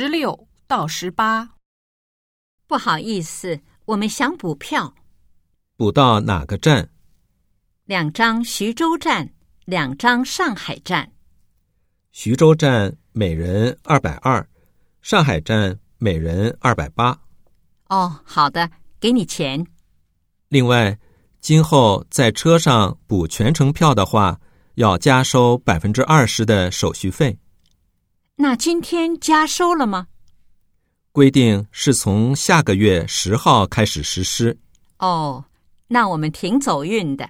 十六到十八，不好意思，我们想补票，补到哪个站？两张徐州站，两张上海站。徐州站每人二百二，上海站每人二百八。哦，好的，给你钱。另外，今后在车上补全程票的话，要加收百分之二十的手续费。那今天加收了吗？规定是从下个月十号开始实施。哦，那我们挺走运的。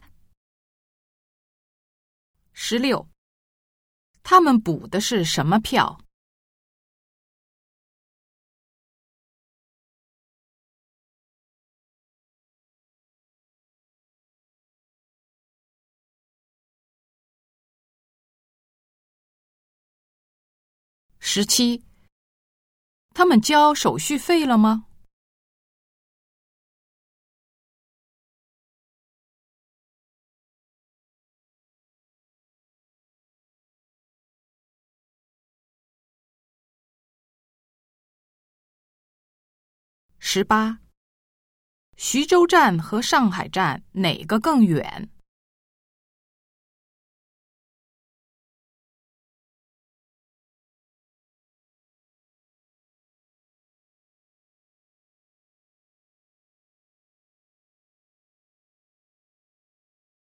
十六，他们补的是什么票？十七，他们交手续费了吗？十八，徐州站和上海站哪个更远？